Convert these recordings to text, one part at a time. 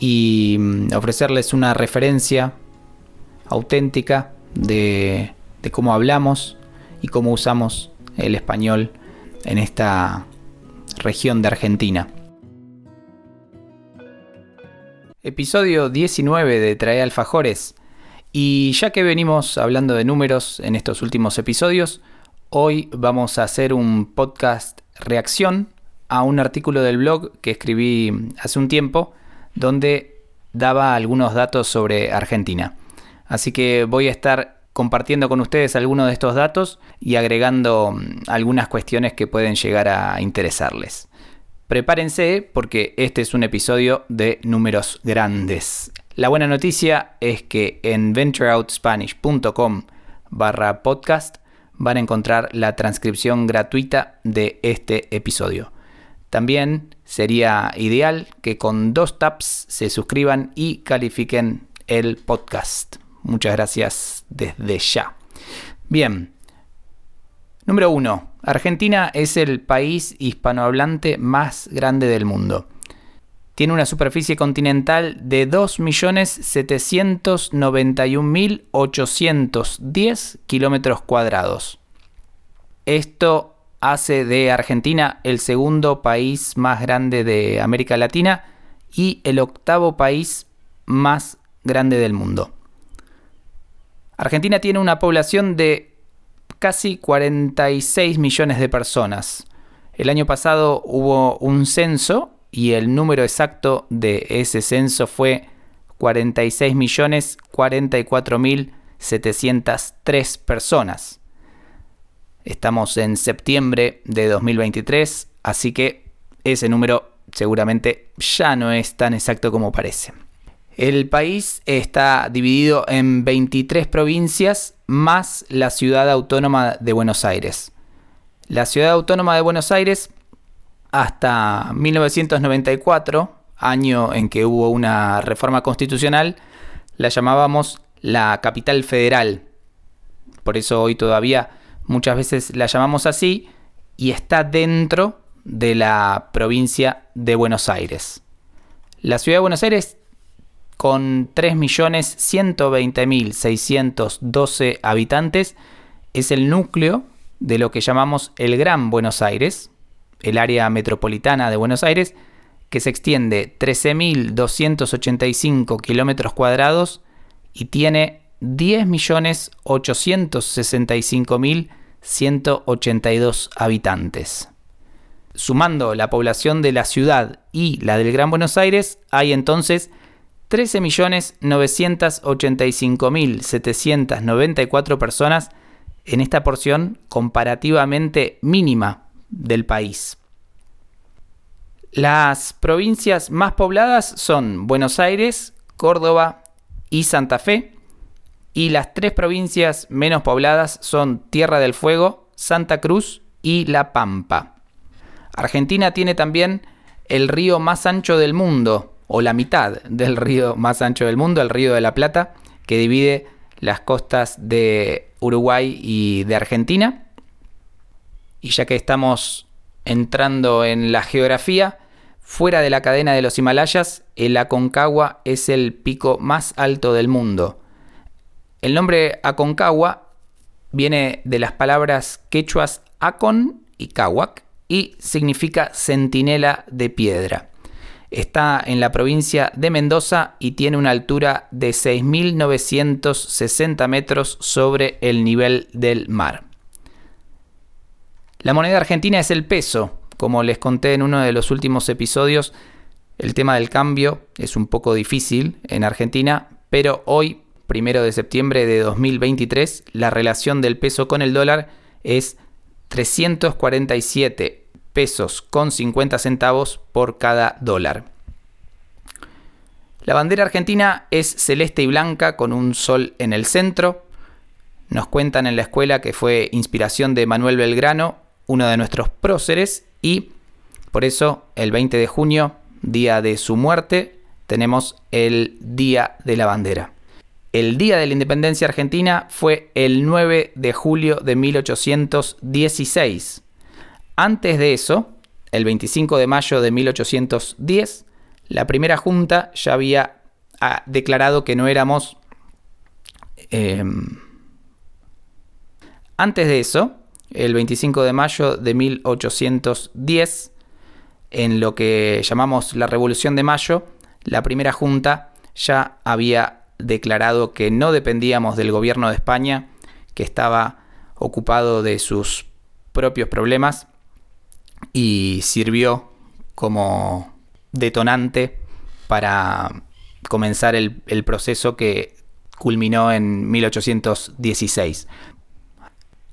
y mm, ofrecerles una referencia auténtica de, cómo hablamos y cómo usamos el español en esta región de Argentina. Episodio 19 de Trae Alfajores. Y ya que venimos hablando de números en estos últimos episodios, hoy vamos a hacer un podcast reacción a un artículo del blog que escribí hace un tiempo donde daba algunos datos sobre Argentina. Así que voy a estar compartiendo con ustedes algunos de estos datos y agregando mm, algunas cuestiones que pueden llegar a interesarles. Prepárense porque este es un episodio de números grandes. La buena noticia es que en ventureoutspanish.com barra podcast van a encontrar la transcripción gratuita de este episodio. También sería ideal que con dos taps se suscriban y califiquen el podcast. Muchas gracias desde ya. Bien. Número 1. Argentina es el país hispanohablante más grande del mundo. Tiene una superficie continental de 2.791.810 kilómetros cuadrados. Esto hace de Argentina el segundo país más grande de América Latina y el octavo país más grande del mundo. Argentina tiene una población de casi 46 millones de personas. El año pasado hubo un censo y el número exacto de ese censo fue 46 millones 44 mil 703 personas. Estamos en septiembre de 2023, así que ese número seguramente ya no es tan exacto como parece. El país está dividido en 23 provincias más la ciudad autónoma de Buenos Aires. La ciudad autónoma de Buenos Aires hasta 1994, año en que hubo una reforma constitucional, la llamábamos la capital federal. Por eso hoy todavía muchas veces la llamamos así, y está dentro de la provincia de Buenos Aires. La ciudad de Buenos Aires, con 3.120.612 habitantes, es el núcleo de lo que llamamos el Gran Buenos Aires, el área metropolitana de Buenos Aires, que se extiende 13.285 kilómetros cuadrados y tiene 10.865.000 182 habitantes. Sumando la población de la ciudad y la del Gran Buenos Aires, hay entonces 13.985.794 personas en esta porción comparativamente mínima del país. Las provincias más pobladas son Buenos Aires, Córdoba y Santa Fe, y las tres provincias menos pobladas son Tierra del Fuego, Santa Cruz y La Pampa. Argentina tiene también el río más ancho del mundo, o la mitad del río más ancho del mundo, el río de la Plata, que divide las costas de Uruguay y de Argentina. Y ya que estamos entrando en la geografía, fuera de la cadena de los Himalayas, el Aconcagua es el pico más alto del mundo. El nombre Aconcagua viene de las palabras quechuas Acon y Cahuac y significa centinela de piedra. Está en la provincia de Mendoza y tiene una altura de 6.960 metros sobre el nivel del mar. La moneda argentina es el peso. Como les conté en uno de los últimos episodios, el tema del cambio es un poco difícil en Argentina, pero hoy primero de septiembre de 2023, la relación del peso con el dólar es 347 pesos con 50 centavos por cada dólar. La bandera argentina es celeste y blanca con un sol en el centro. Nos cuentan en la escuela que fue inspiración de Manuel Belgrano, uno de nuestros próceres, y por eso el 20 de junio, día de su muerte, tenemos el Día de la Bandera. El Día de la Independencia Argentina fue el 9 de julio de 1816. Antes de eso, el 25 de mayo de 1810, la primera junta ya había ah, declarado que no éramos... Em, antes de eso, el 25 de mayo de 1810, en lo que llamamos la Revolución de Mayo, la primera junta ya había declarado que no dependíamos del gobierno de España, que estaba ocupado de sus propios problemas y sirvió como detonante para comenzar el, proceso que culminó en 1816.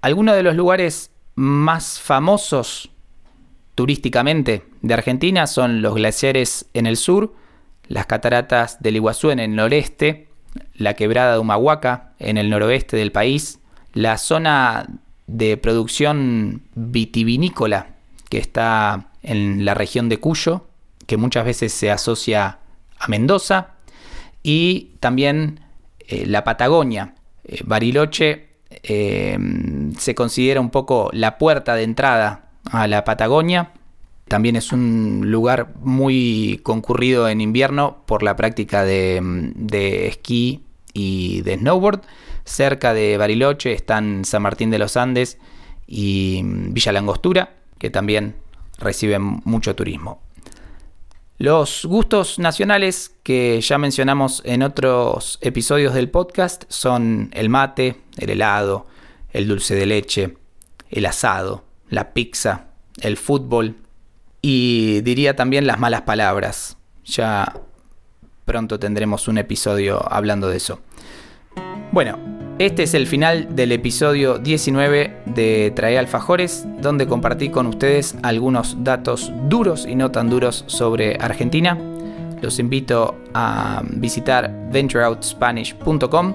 Algunos de los lugares más famosos turísticamente de Argentina son los glaciares en el sur, las cataratas del Iguazú en el noreste, la quebrada de Humahuaca en el noroeste del país, la zona de producción vitivinícola que está en la región de Cuyo, que muchas veces se asocia a Mendoza, y también eh, la Patagonia. Eh, Bariloche eh, se considera un poco la puerta de entrada a la Patagonia. También es un lugar muy concurrido en invierno por la práctica de, de esquí y de snowboard. Cerca de Bariloche están San Martín de los Andes y Villa Langostura, que también reciben mucho turismo. Los gustos nacionales que ya mencionamos en otros episodios del podcast son el mate, el helado, el dulce de leche, el asado, la pizza, el fútbol y diría también las malas palabras. Ya pronto tendremos un episodio hablando de eso. Bueno, este es el final del episodio 19 de Trae Alfajores, donde compartí con ustedes algunos datos duros y no tan duros sobre Argentina. Los invito a visitar ventureoutspanish.com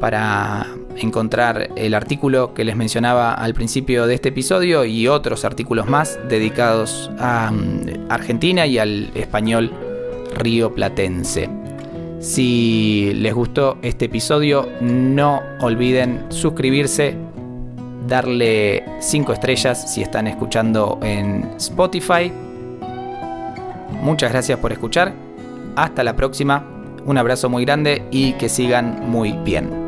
para encontrar el artículo que les mencionaba al principio de este episodio y otros artículos más dedicados a mm, Argentina y al español río platense. Si les gustó este episodio, no olviden suscribirse, darle 5 estrellas si están escuchando en Spotify. Muchas gracias por escuchar. Hasta la próxima. Un abrazo muy grande y que sigan muy bien.